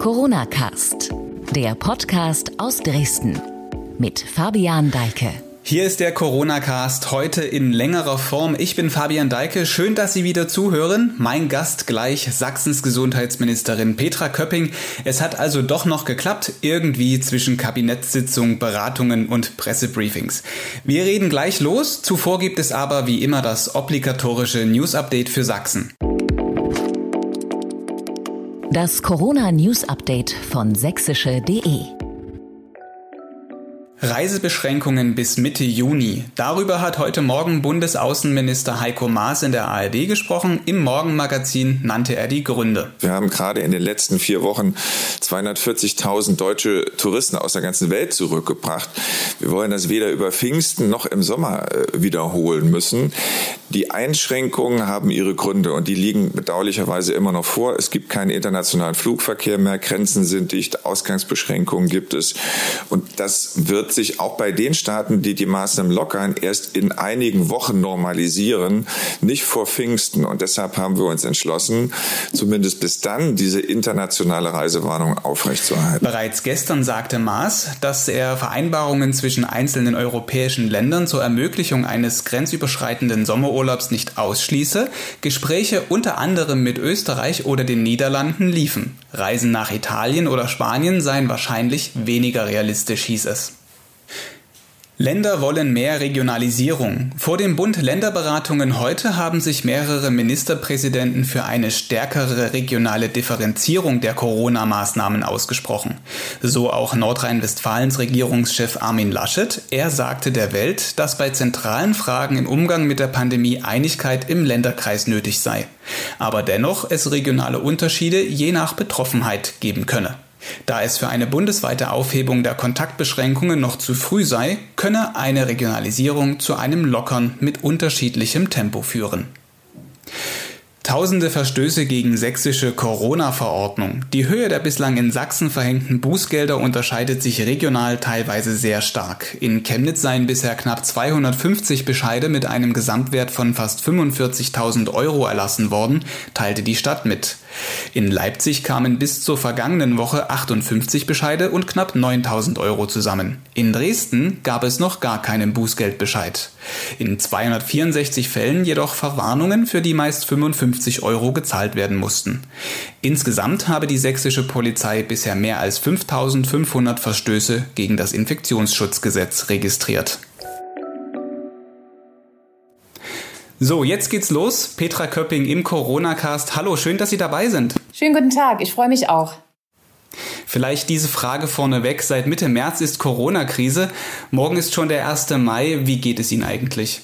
Corona Cast, der Podcast aus Dresden mit Fabian Deike. Hier ist der Corona-Cast heute in längerer Form. Ich bin Fabian Deike. Schön, dass Sie wieder zuhören. Mein Gast gleich Sachsens Gesundheitsministerin Petra Köpping. Es hat also doch noch geklappt, irgendwie zwischen Kabinettssitzungen, Beratungen und Pressebriefings. Wir reden gleich los. Zuvor gibt es aber wie immer das obligatorische News-Update für Sachsen. Das Corona-News-Update von sächsische.de Reisebeschränkungen bis Mitte Juni. Darüber hat heute Morgen Bundesaußenminister Heiko Maas in der ARD gesprochen. Im Morgenmagazin nannte er die Gründe. Wir haben gerade in den letzten vier Wochen 240.000 deutsche Touristen aus der ganzen Welt zurückgebracht. Wir wollen das weder über Pfingsten noch im Sommer äh, wiederholen müssen. Die Einschränkungen haben ihre Gründe und die liegen bedauerlicherweise immer noch vor. Es gibt keinen internationalen Flugverkehr mehr, Grenzen sind dicht, Ausgangsbeschränkungen gibt es und das wird wird sich auch bei den Staaten, die die Maßnahmen lockern, erst in einigen Wochen normalisieren, nicht vor Pfingsten. Und deshalb haben wir uns entschlossen, zumindest bis dann diese internationale Reisewarnung aufrechtzuerhalten. Bereits gestern sagte Maas, dass er Vereinbarungen zwischen einzelnen europäischen Ländern zur Ermöglichung eines grenzüberschreitenden Sommerurlaubs nicht ausschließe. Gespräche unter anderem mit Österreich oder den Niederlanden liefen. Reisen nach Italien oder Spanien seien wahrscheinlich weniger realistisch, hieß es. Länder wollen mehr Regionalisierung. Vor den Bund-Länder-Beratungen heute haben sich mehrere Ministerpräsidenten für eine stärkere regionale Differenzierung der Corona-Maßnahmen ausgesprochen. So auch Nordrhein-Westfalens Regierungschef Armin Laschet. Er sagte der Welt, dass bei zentralen Fragen im Umgang mit der Pandemie Einigkeit im Länderkreis nötig sei. Aber dennoch es regionale Unterschiede je nach Betroffenheit geben könne. Da es für eine bundesweite Aufhebung der Kontaktbeschränkungen noch zu früh sei, könne eine Regionalisierung zu einem Lockern mit unterschiedlichem Tempo führen. Tausende Verstöße gegen sächsische Corona-Verordnung. Die Höhe der bislang in Sachsen verhängten Bußgelder unterscheidet sich regional teilweise sehr stark. In Chemnitz seien bisher knapp 250 Bescheide mit einem Gesamtwert von fast 45.000 Euro erlassen worden, teilte die Stadt mit. In Leipzig kamen bis zur vergangenen Woche 58 Bescheide und knapp 9000 Euro zusammen. In Dresden gab es noch gar keinen Bußgeldbescheid. In 264 Fällen jedoch Verwarnungen, für die meist 55 Euro gezahlt werden mussten. Insgesamt habe die sächsische Polizei bisher mehr als 5500 Verstöße gegen das Infektionsschutzgesetz registriert. So, jetzt geht's los. Petra Köpping im Corona-Cast. Hallo, schön, dass Sie dabei sind. Schönen guten Tag, ich freue mich auch. Vielleicht diese Frage vorneweg. Seit Mitte März ist Corona-Krise. Morgen ist schon der 1. Mai. Wie geht es Ihnen eigentlich?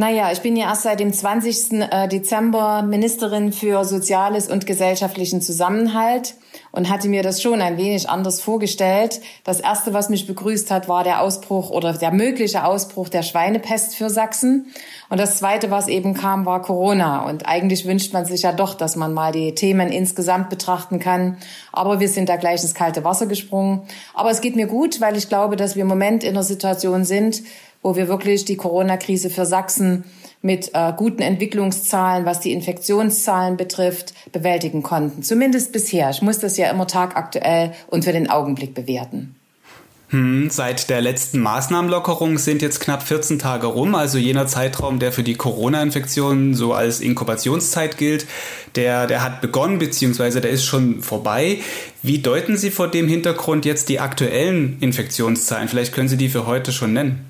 Naja, ich bin ja erst seit dem 20. Äh, Dezember Ministerin für Soziales und gesellschaftlichen Zusammenhalt und hatte mir das schon ein wenig anders vorgestellt. Das erste, was mich begrüßt hat, war der Ausbruch oder der mögliche Ausbruch der Schweinepest für Sachsen. Und das zweite, was eben kam, war Corona. Und eigentlich wünscht man sich ja doch, dass man mal die Themen insgesamt betrachten kann. Aber wir sind da gleich ins kalte Wasser gesprungen. Aber es geht mir gut, weil ich glaube, dass wir im Moment in einer Situation sind, wo wir wirklich die Corona-Krise für Sachsen mit äh, guten Entwicklungszahlen, was die Infektionszahlen betrifft, bewältigen konnten. Zumindest bisher. Ich muss das ja immer tagaktuell und für den Augenblick bewerten. Hm, seit der letzten Maßnahmenlockerung sind jetzt knapp 14 Tage rum, also jener Zeitraum, der für die Corona-Infektion so als Inkubationszeit gilt, der, der hat begonnen, beziehungsweise der ist schon vorbei. Wie deuten Sie vor dem Hintergrund jetzt die aktuellen Infektionszahlen? Vielleicht können Sie die für heute schon nennen.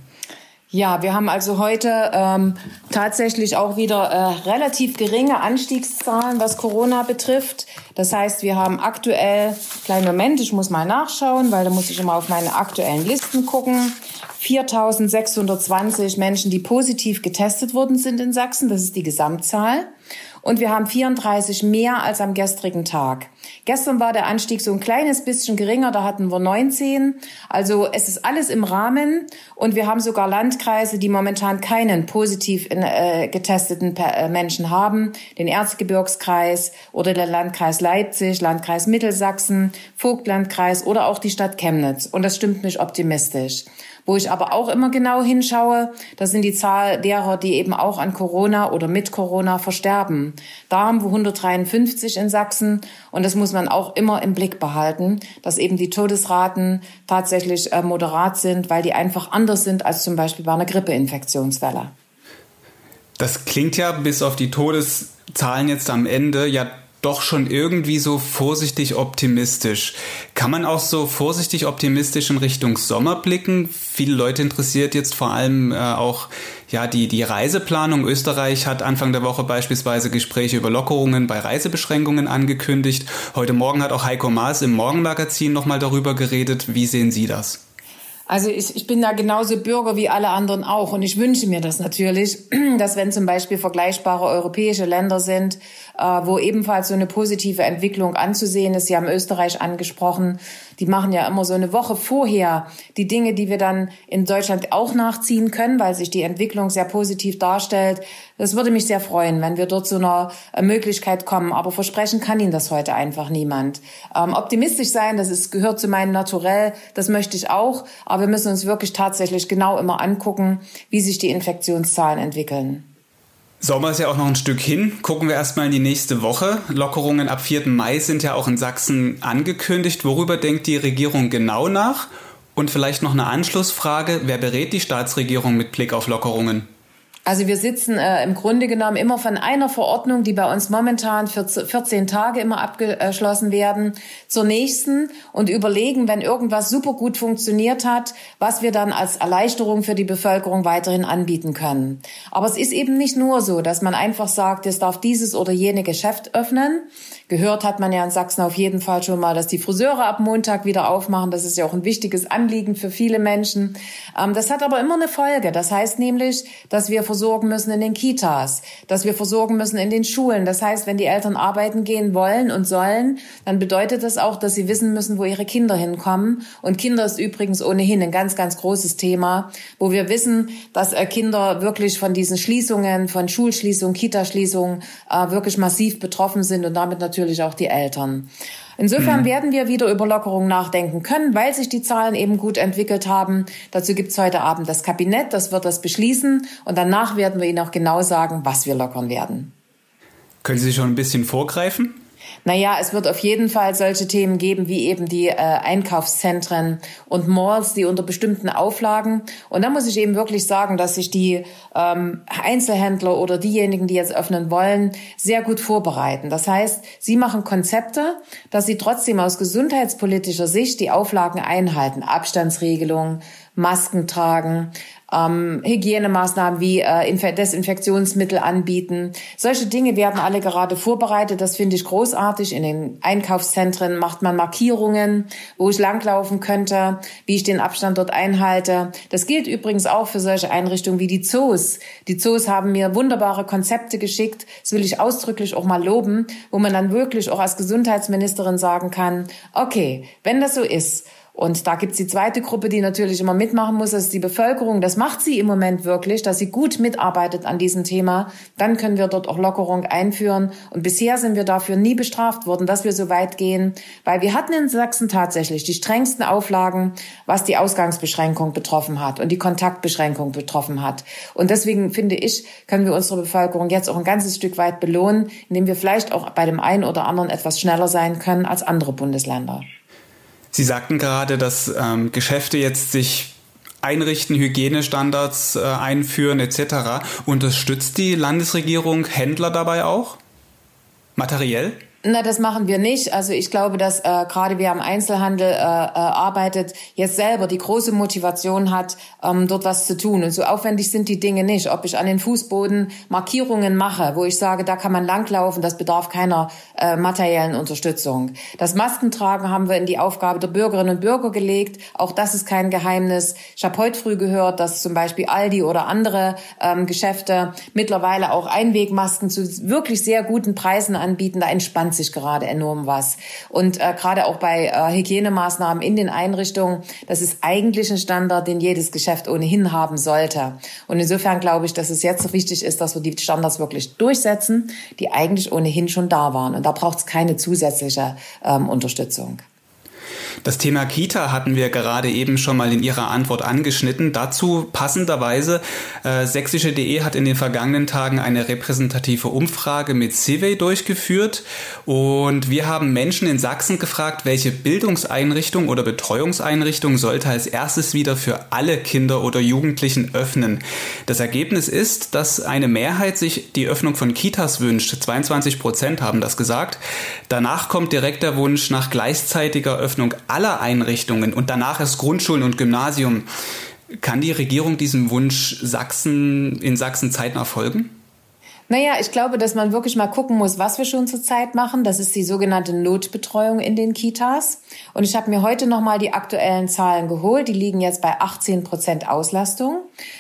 Ja, wir haben also heute ähm, tatsächlich auch wieder äh, relativ geringe Anstiegszahlen, was Corona betrifft. Das heißt, wir haben aktuell, kleinen Moment, ich muss mal nachschauen, weil da muss ich immer auf meine aktuellen Listen gucken. 4.620 Menschen, die positiv getestet worden sind in Sachsen. Das ist die Gesamtzahl. Und wir haben 34 mehr als am gestrigen Tag. Gestern war der Anstieg so ein kleines bisschen geringer, da hatten wir 19. Also es ist alles im Rahmen und wir haben sogar Landkreise, die momentan keinen positiv in, äh, getesteten äh, Menschen haben. Den Erzgebirgskreis oder der Landkreis Leipzig, Landkreis Mittelsachsen, Vogtlandkreis oder auch die Stadt Chemnitz. Und das stimmt mich optimistisch. Wo ich aber auch immer genau hinschaue, das sind die Zahl derer, die eben auch an Corona oder mit Corona versterben. Da haben wir 153 in Sachsen und das muss man auch immer im Blick behalten, dass eben die Todesraten tatsächlich äh, moderat sind, weil die einfach anders sind als zum Beispiel bei einer Grippeinfektionswelle. Das klingt ja bis auf die Todeszahlen jetzt am Ende ja doch schon irgendwie so vorsichtig optimistisch. Kann man auch so vorsichtig optimistisch in Richtung Sommer blicken? Viele Leute interessiert jetzt vor allem äh, auch ja die die Reiseplanung. Österreich hat Anfang der Woche beispielsweise Gespräche über Lockerungen bei Reisebeschränkungen angekündigt. Heute Morgen hat auch Heiko Maas im Morgenmagazin nochmal darüber geredet. Wie sehen Sie das? Also ich, ich bin da genauso Bürger wie alle anderen auch. Und ich wünsche mir das natürlich, dass wenn zum Beispiel vergleichbare europäische Länder sind, wo ebenfalls so eine positive Entwicklung anzusehen ist, Sie haben Österreich angesprochen, die machen ja immer so eine Woche vorher die Dinge, die wir dann in Deutschland auch nachziehen können, weil sich die Entwicklung sehr positiv darstellt. Das würde mich sehr freuen, wenn wir dort zu einer äh, Möglichkeit kommen. Aber versprechen kann Ihnen das heute einfach niemand. Ähm, optimistisch sein, das ist, gehört zu meinem Naturell, das möchte ich auch. Aber wir müssen uns wirklich tatsächlich genau immer angucken, wie sich die Infektionszahlen entwickeln. Sommer ist ja auch noch ein Stück hin. Gucken wir erstmal in die nächste Woche. Lockerungen ab 4. Mai sind ja auch in Sachsen angekündigt. Worüber denkt die Regierung genau nach? Und vielleicht noch eine Anschlussfrage. Wer berät die Staatsregierung mit Blick auf Lockerungen? Also wir sitzen äh, im Grunde genommen immer von einer Verordnung, die bei uns momentan für 14 Tage immer abgeschlossen werden, zur nächsten und überlegen, wenn irgendwas super gut funktioniert hat, was wir dann als Erleichterung für die Bevölkerung weiterhin anbieten können. Aber es ist eben nicht nur so, dass man einfach sagt, es darf dieses oder jene Geschäft öffnen. Gehört hat man ja in Sachsen auf jeden Fall schon mal, dass die Friseure ab Montag wieder aufmachen. Das ist ja auch ein wichtiges Anliegen für viele Menschen. Ähm, das hat aber immer eine Folge. Das heißt nämlich, dass wir versorgen müssen in den Kitas, dass wir versorgen müssen in den Schulen. Das heißt, wenn die Eltern arbeiten gehen wollen und sollen, dann bedeutet das auch, dass sie wissen müssen, wo ihre Kinder hinkommen. Und Kinder ist übrigens ohnehin ein ganz, ganz großes Thema, wo wir wissen, dass äh, Kinder wirklich von diesen Schließungen, von Schulschließungen, Kitaschließungen äh, wirklich massiv betroffen sind und damit natürlich auch die Eltern. Insofern mhm. werden wir wieder über Lockerungen nachdenken können, weil sich die Zahlen eben gut entwickelt haben. Dazu gibt's heute Abend das Kabinett, das wird das beschließen und danach werden wir Ihnen auch genau sagen, was wir lockern werden. Können Sie schon ein bisschen vorgreifen? Naja, es wird auf jeden Fall solche Themen geben wie eben die äh, Einkaufszentren und Malls, die unter bestimmten Auflagen. Und da muss ich eben wirklich sagen, dass sich die ähm, Einzelhändler oder diejenigen, die jetzt öffnen wollen, sehr gut vorbereiten. Das heißt, sie machen Konzepte, dass sie trotzdem aus gesundheitspolitischer Sicht die Auflagen einhalten. Abstandsregelungen, Masken tragen, ähm, Hygienemaßnahmen wie äh, Desinfektionsmittel anbieten. Solche Dinge werden alle gerade vorbereitet. Das finde ich großartig. In den Einkaufszentren macht man Markierungen, wo ich langlaufen könnte, wie ich den Abstand dort einhalte. Das gilt übrigens auch für solche Einrichtungen wie die Zoos. Die Zoos haben mir wunderbare Konzepte geschickt. Das will ich ausdrücklich auch mal loben, wo man dann wirklich auch als Gesundheitsministerin sagen kann, okay, wenn das so ist, und da gibt's die zweite Gruppe, die natürlich immer mitmachen muss, das ist die Bevölkerung. Das macht sie im Moment wirklich, dass sie gut mitarbeitet an diesem Thema. Dann können wir dort auch Lockerung einführen. Und bisher sind wir dafür nie bestraft worden, dass wir so weit gehen, weil wir hatten in Sachsen tatsächlich die strengsten Auflagen, was die Ausgangsbeschränkung betroffen hat und die Kontaktbeschränkung betroffen hat. Und deswegen finde ich, können wir unsere Bevölkerung jetzt auch ein ganzes Stück weit belohnen, indem wir vielleicht auch bei dem einen oder anderen etwas schneller sein können als andere Bundesländer. Sie sagten gerade, dass ähm, Geschäfte jetzt sich einrichten, Hygienestandards äh, einführen etc. Unterstützt die Landesregierung Händler dabei auch? Materiell? Na, das machen wir nicht. Also ich glaube, dass äh, gerade wer am Einzelhandel äh, äh, arbeitet, jetzt selber die große Motivation hat, ähm, dort was zu tun. Und so aufwendig sind die Dinge nicht. Ob ich an den Fußboden Markierungen mache, wo ich sage, da kann man langlaufen, das bedarf keiner äh, materiellen Unterstützung. Das Maskentragen haben wir in die Aufgabe der Bürgerinnen und Bürger gelegt. Auch das ist kein Geheimnis. Ich habe heute früh gehört, dass zum Beispiel Aldi oder andere ähm, Geschäfte mittlerweile auch Einwegmasken zu wirklich sehr guten Preisen anbieten. Da entspannt ändert sich gerade enorm was. Und äh, gerade auch bei äh, Hygienemaßnahmen in den Einrichtungen, das ist eigentlich ein Standard, den jedes Geschäft ohnehin haben sollte. Und insofern glaube ich, dass es jetzt so wichtig ist, dass wir die Standards wirklich durchsetzen, die eigentlich ohnehin schon da waren. Und da braucht es keine zusätzliche ähm, Unterstützung. Das Thema Kita hatten wir gerade eben schon mal in Ihrer Antwort angeschnitten. Dazu passenderweise, äh, sächsische.de hat in den vergangenen Tagen eine repräsentative Umfrage mit Civey durchgeführt und wir haben Menschen in Sachsen gefragt, welche Bildungseinrichtung oder Betreuungseinrichtung sollte als erstes wieder für alle Kinder oder Jugendlichen öffnen. Das Ergebnis ist, dass eine Mehrheit sich die Öffnung von Kitas wünscht. 22 Prozent haben das gesagt. Danach kommt direkt der Wunsch nach gleichzeitiger Öffnung aller Einrichtungen und danach erst Grundschulen und Gymnasium. Kann die Regierung diesem Wunsch Sachsen in Sachsen zeitnah folgen? Naja, ich glaube, dass man wirklich mal gucken muss, was wir schon zurzeit machen. Das ist die sogenannte Notbetreuung in den Kitas. Und ich habe mir heute nochmal die aktuellen Zahlen geholt. Die liegen jetzt bei 18 Prozent Auslastung.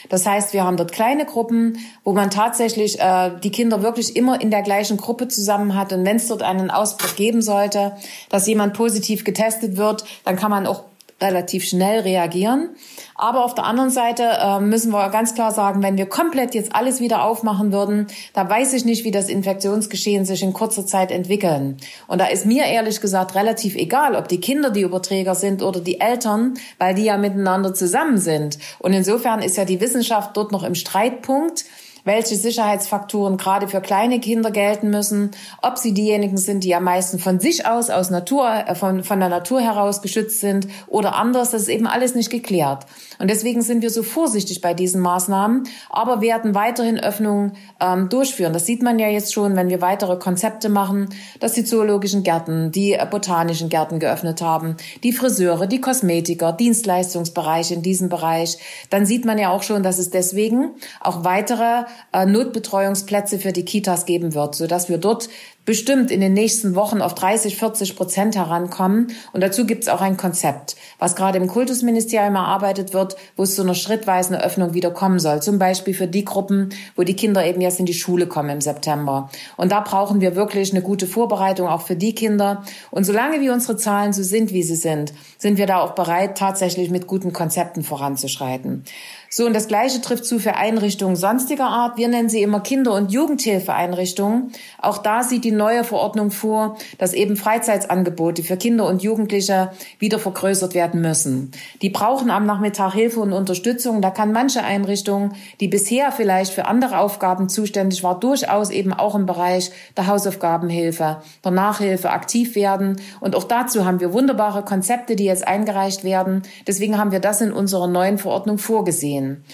Das heißt, wir haben dort kleine Gruppen, wo man tatsächlich äh, die Kinder wirklich immer in der gleichen Gruppe zusammen hat. Und wenn es dort einen Ausbruch geben sollte, dass jemand positiv getestet wird, dann kann man auch relativ schnell reagieren. Aber auf der anderen Seite äh, müssen wir ganz klar sagen, wenn wir komplett jetzt alles wieder aufmachen würden, da weiß ich nicht, wie das Infektionsgeschehen sich in kurzer Zeit entwickeln. Und da ist mir ehrlich gesagt relativ egal, ob die Kinder die Überträger sind oder die Eltern, weil die ja miteinander zusammen sind. Und insofern ist ja die Wissenschaft dort noch im Streitpunkt welche Sicherheitsfaktoren gerade für kleine Kinder gelten müssen, ob sie diejenigen sind, die am meisten von sich aus, aus Natur, äh, von, von der Natur heraus geschützt sind oder anders, das ist eben alles nicht geklärt. Und deswegen sind wir so vorsichtig bei diesen Maßnahmen, aber werden weiterhin Öffnungen ähm, durchführen. Das sieht man ja jetzt schon, wenn wir weitere Konzepte machen, dass die zoologischen Gärten, die äh, botanischen Gärten geöffnet haben, die Friseure, die Kosmetiker, Dienstleistungsbereiche in diesem Bereich. Dann sieht man ja auch schon, dass es deswegen auch weitere äh, Notbetreuungsplätze für die Kitas geben wird, sodass wir dort bestimmt in den nächsten Wochen auf 30, 40 Prozent herankommen. Und dazu gibt es auch ein Konzept, was gerade im Kultusministerium erarbeitet wird, wo es zu einer schrittweisen Öffnung wieder kommen soll. Zum Beispiel für die Gruppen, wo die Kinder eben jetzt in die Schule kommen im September. Und da brauchen wir wirklich eine gute Vorbereitung auch für die Kinder. Und solange wie unsere Zahlen so sind, wie sie sind, sind wir da auch bereit, tatsächlich mit guten Konzepten voranzuschreiten. So, und das Gleiche trifft zu für Einrichtungen sonstiger Art. Wir nennen sie immer Kinder- und Jugendhilfeeinrichtungen. Auch da sieht die neue Verordnung vor, dass eben Freizeitsangebote für Kinder und Jugendliche wieder vergrößert werden müssen. Die brauchen am Nachmittag Hilfe und Unterstützung. Da kann manche Einrichtung, die bisher vielleicht für andere Aufgaben zuständig war, durchaus eben auch im Bereich der Hausaufgabenhilfe, der Nachhilfe aktiv werden. Und auch dazu haben wir wunderbare Konzepte, die jetzt eingereicht werden. Deswegen haben wir das in unserer neuen Verordnung vorgesehen gehen.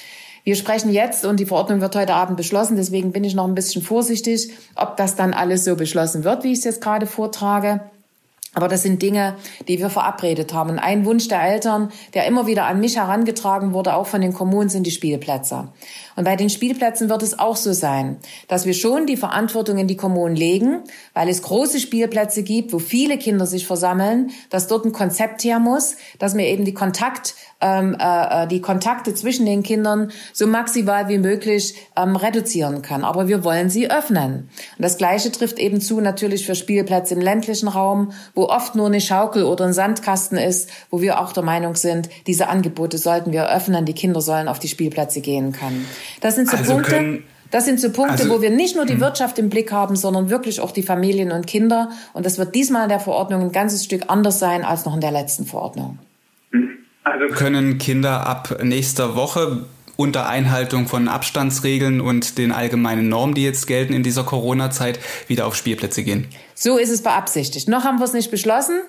Wir sprechen jetzt und die Verordnung wird heute Abend beschlossen. Deswegen bin ich noch ein bisschen vorsichtig, ob das dann alles so beschlossen wird, wie ich es jetzt gerade vortrage. Aber das sind Dinge, die wir verabredet haben. Und ein Wunsch der Eltern, der immer wieder an mich herangetragen wurde, auch von den Kommunen, sind die Spielplätze. Und bei den Spielplätzen wird es auch so sein, dass wir schon die Verantwortung in die Kommunen legen, weil es große Spielplätze gibt, wo viele Kinder sich versammeln, dass dort ein Konzept her muss, dass wir eben die Kontakt ähm, äh, äh, die Kontakte zwischen den Kindern so maximal wie möglich ähm, reduzieren können. Aber wir wollen sie öffnen. Und das Gleiche trifft eben zu natürlich für Spielplätze im ländlichen Raum, wo oft nur eine Schaukel oder ein Sandkasten ist, wo wir auch der Meinung sind, diese Angebote sollten wir öffnen, die Kinder sollen auf die Spielplätze gehen können. Das sind so also Punkte. Das sind so Punkte, also, wo wir nicht nur die hm. Wirtschaft im Blick haben, sondern wirklich auch die Familien und Kinder. Und das wird diesmal in der Verordnung ein ganzes Stück anders sein als noch in der letzten Verordnung. Also können Kinder ab nächster Woche unter Einhaltung von Abstandsregeln und den allgemeinen Normen, die jetzt gelten in dieser Corona-Zeit, wieder auf Spielplätze gehen. So ist es beabsichtigt. Noch haben wir es nicht beschlossen.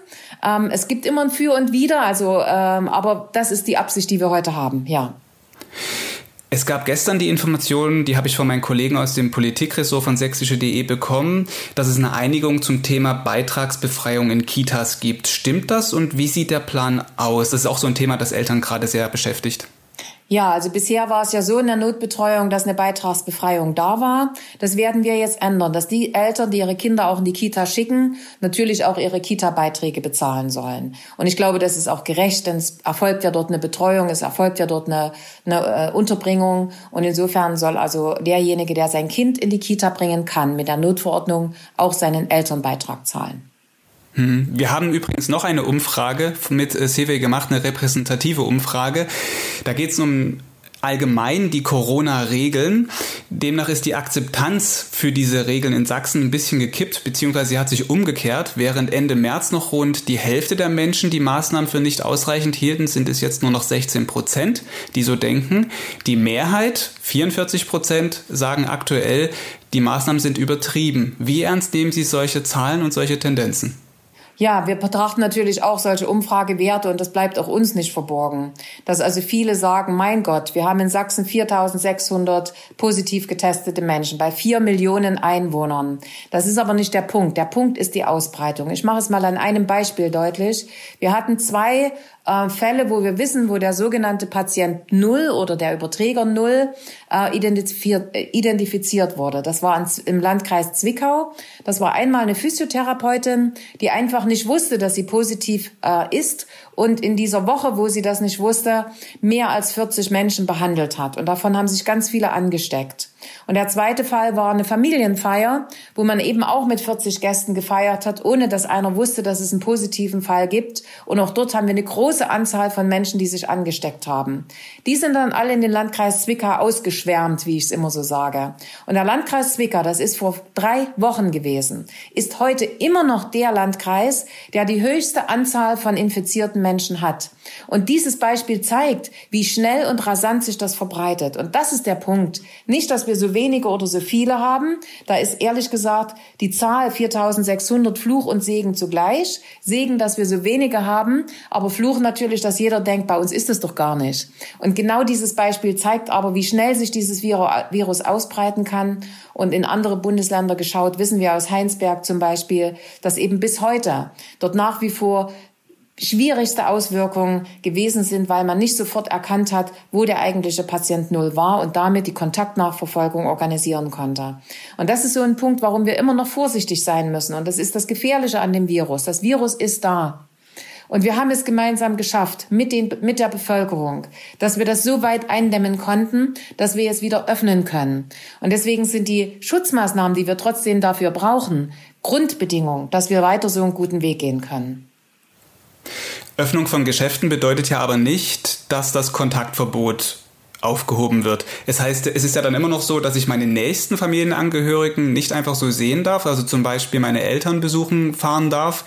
Ähm, es gibt immer ein Für und Wider, also ähm, aber das ist die Absicht, die wir heute haben. Ja. Es gab gestern die Information, die habe ich von meinen Kollegen aus dem Politikressort von sächsische.de bekommen, dass es eine Einigung zum Thema Beitragsbefreiung in Kitas gibt. Stimmt das und wie sieht der Plan aus? Das ist auch so ein Thema, das Eltern gerade sehr beschäftigt. Ja, also bisher war es ja so in der Notbetreuung, dass eine Beitragsbefreiung da war. Das werden wir jetzt ändern, dass die Eltern, die ihre Kinder auch in die Kita schicken, natürlich auch ihre Kita-Beiträge bezahlen sollen. Und ich glaube, das ist auch gerecht, denn es erfolgt ja dort eine Betreuung, es erfolgt ja dort eine, eine äh, Unterbringung. Und insofern soll also derjenige, der sein Kind in die Kita bringen kann, mit der Notverordnung auch seinen Elternbeitrag zahlen. Hm. Wir haben übrigens noch eine Umfrage mit äh, CW gemacht, eine repräsentative Umfrage. Da geht es um allgemein die Corona-Regeln. Demnach ist die Akzeptanz für diese Regeln in Sachsen ein bisschen gekippt, beziehungsweise sie hat sich umgekehrt. Während Ende März noch rund die Hälfte der Menschen die Maßnahmen für nicht ausreichend hielten, sind es jetzt nur noch 16 Prozent, die so denken. Die Mehrheit, 44 Prozent, sagen aktuell, die Maßnahmen sind übertrieben. Wie ernst nehmen Sie solche Zahlen und solche Tendenzen? Ja, wir betrachten natürlich auch solche Umfragewerte und das bleibt auch uns nicht verborgen. Dass also viele sagen, mein Gott, wir haben in Sachsen 4600 positiv getestete Menschen bei vier Millionen Einwohnern. Das ist aber nicht der Punkt. Der Punkt ist die Ausbreitung. Ich mache es mal an einem Beispiel deutlich. Wir hatten zwei äh, Fälle, wo wir wissen, wo der sogenannte Patient Null oder der Überträger Null äh, identifiziert, äh, identifiziert wurde. Das war im Landkreis Zwickau. Das war einmal eine Physiotherapeutin, die einfach nicht wusste, dass sie positiv äh, ist und in dieser Woche, wo sie das nicht wusste, mehr als 40 Menschen behandelt hat. Und davon haben sich ganz viele angesteckt. Und der zweite Fall war eine Familienfeier, wo man eben auch mit 40 Gästen gefeiert hat, ohne dass einer wusste, dass es einen positiven Fall gibt. Und auch dort haben wir eine große Anzahl von Menschen, die sich angesteckt haben. Die sind dann alle in den Landkreis Zwickau ausgeschwärmt, wie ich es immer so sage. Und der Landkreis Zwickau, das ist vor drei Wochen gewesen, ist heute immer noch der Landkreis, der die höchste Anzahl von infizierten Menschen hat. Und dieses Beispiel zeigt, wie schnell und rasant sich das verbreitet. Und das ist der Punkt. Nicht, dass wir so wenige oder so viele haben. Da ist ehrlich gesagt die Zahl 4600 Fluch und Segen zugleich. Segen, dass wir so wenige haben, aber Fluch natürlich, dass jeder denkt, bei uns ist es doch gar nicht. Und genau dieses Beispiel zeigt aber, wie schnell sich dieses Virus ausbreiten kann. Und in andere Bundesländer geschaut, wissen wir aus Heinsberg zum Beispiel, dass eben bis heute dort nach wie vor schwierigste Auswirkungen gewesen sind, weil man nicht sofort erkannt hat, wo der eigentliche Patient Null war und damit die Kontaktnachverfolgung organisieren konnte. Und das ist so ein Punkt, warum wir immer noch vorsichtig sein müssen. Und das ist das Gefährliche an dem Virus. Das Virus ist da. Und wir haben es gemeinsam geschafft mit, den, mit der Bevölkerung, dass wir das so weit eindämmen konnten, dass wir es wieder öffnen können. Und deswegen sind die Schutzmaßnahmen, die wir trotzdem dafür brauchen, Grundbedingung, dass wir weiter so einen guten Weg gehen können. Öffnung von Geschäften bedeutet ja aber nicht, dass das Kontaktverbot aufgehoben wird. Es heißt, es ist ja dann immer noch so, dass ich meine nächsten Familienangehörigen nicht einfach so sehen darf, also zum Beispiel meine Eltern besuchen fahren darf.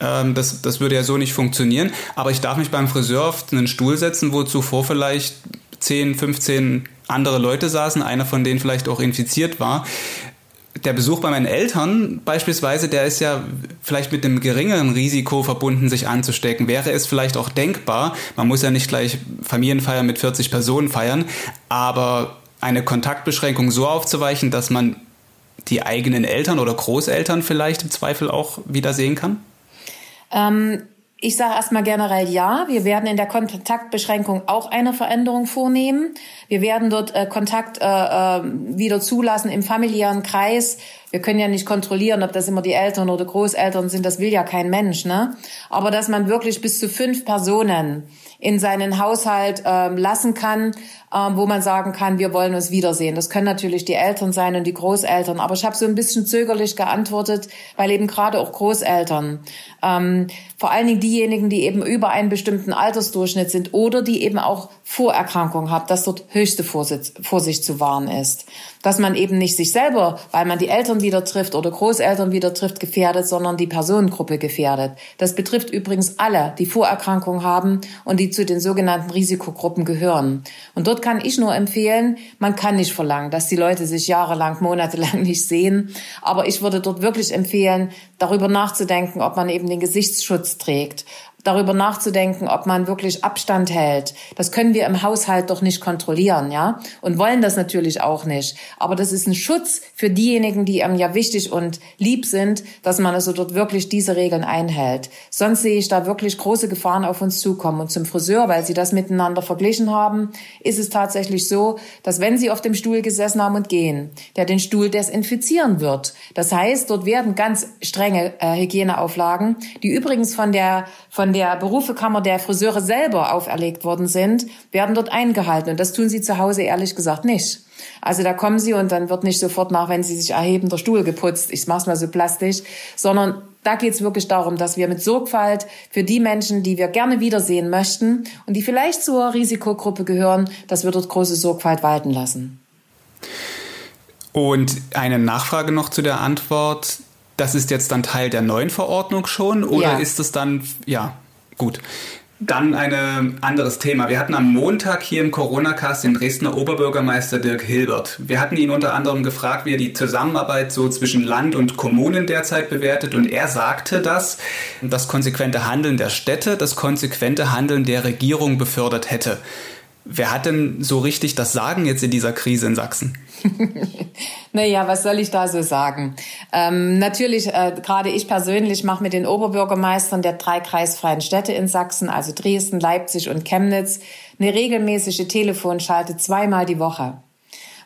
Ähm, das, das würde ja so nicht funktionieren. Aber ich darf mich beim Friseur auf einen Stuhl setzen, wo zuvor vielleicht 10, 15 andere Leute saßen, einer von denen vielleicht auch infiziert war der Besuch bei meinen Eltern beispielsweise, der ist ja vielleicht mit einem geringeren Risiko verbunden, sich anzustecken. Wäre es vielleicht auch denkbar, man muss ja nicht gleich Familienfeiern mit 40 Personen feiern, aber eine Kontaktbeschränkung so aufzuweichen, dass man die eigenen Eltern oder Großeltern vielleicht im Zweifel auch wieder sehen kann? Ähm, ich sage erstmal generell ja. Wir werden in der Kontaktbeschränkung auch eine Veränderung vornehmen. Wir werden dort äh, Kontakt äh, äh, wieder zulassen im familiären Kreis. Wir können ja nicht kontrollieren, ob das immer die Eltern oder Großeltern sind. Das will ja kein Mensch, ne? Aber dass man wirklich bis zu fünf Personen in seinen Haushalt äh, lassen kann, wo man sagen kann, wir wollen uns wiedersehen. Das können natürlich die Eltern sein und die Großeltern. Aber ich habe so ein bisschen zögerlich geantwortet, weil eben gerade auch Großeltern, ähm, vor allen Dingen diejenigen, die eben über einen bestimmten Altersdurchschnitt sind oder die eben auch Vorerkrankungen haben, dass dort höchste Vorsicht zu wahren ist. Dass man eben nicht sich selber, weil man die Eltern wieder trifft oder Großeltern wieder trifft, gefährdet, sondern die Personengruppe gefährdet. Das betrifft übrigens alle, die Vorerkrankungen haben und die zu den sogenannten Risikogruppen gehören. Und dort kann ich nur empfehlen, man kann nicht verlangen, dass die Leute sich jahrelang, monatelang nicht sehen. Aber ich würde dort wirklich empfehlen, darüber nachzudenken, ob man eben den Gesichtsschutz trägt, darüber nachzudenken, ob man wirklich Abstand hält. Das können wir im Haushalt doch nicht kontrollieren, ja? Und wollen das natürlich auch nicht. Aber das ist ein Schutz für diejenigen, die einem ja wichtig und lieb sind, dass man also dort wirklich diese Regeln einhält. Sonst sehe ich da wirklich große Gefahren auf uns zukommen. Und zum Friseur, weil Sie das miteinander verglichen haben, ist es tatsächlich so, dass wenn Sie auf dem Stuhl gesessen haben und gehen, der den Stuhl desinfizieren wird. Das heißt, dort werden ganz strenge äh, Hygieneauflagen, die übrigens von der, von der Berufekammer der Friseure selber auferlegt worden sind, werden dort eingehalten. Und das tun sie zu Hause ehrlich gesagt nicht. Also da kommen sie und dann wird nicht sofort nach, wenn sie sich erheben, der Stuhl geputzt. Ich mach's mal so plastisch, sondern Da geht es wirklich darum, dass wir mit Sorgfalt für die Menschen, die wir gerne wiedersehen möchten und die vielleicht zur Risikogruppe gehören, dass wir dort große Sorgfalt walten lassen. Und eine Nachfrage noch zu der Antwort. Das ist jetzt dann Teil der neuen Verordnung schon oder ja. ist es dann, ja, gut. Dann ein anderes Thema. Wir hatten am Montag hier im Corona-Cast den Dresdner Oberbürgermeister Dirk Hilbert. Wir hatten ihn unter anderem gefragt, wie er die Zusammenarbeit so zwischen Land und Kommunen derzeit bewertet. Und er sagte, dass das konsequente Handeln der Städte das konsequente Handeln der Regierung befördert hätte. Wer hat denn so richtig das Sagen jetzt in dieser Krise in Sachsen? naja, was soll ich da so sagen? Ähm, natürlich, äh, gerade ich persönlich mache mit den Oberbürgermeistern der drei kreisfreien Städte in Sachsen, also Dresden, Leipzig und Chemnitz, eine regelmäßige Telefonschalte zweimal die Woche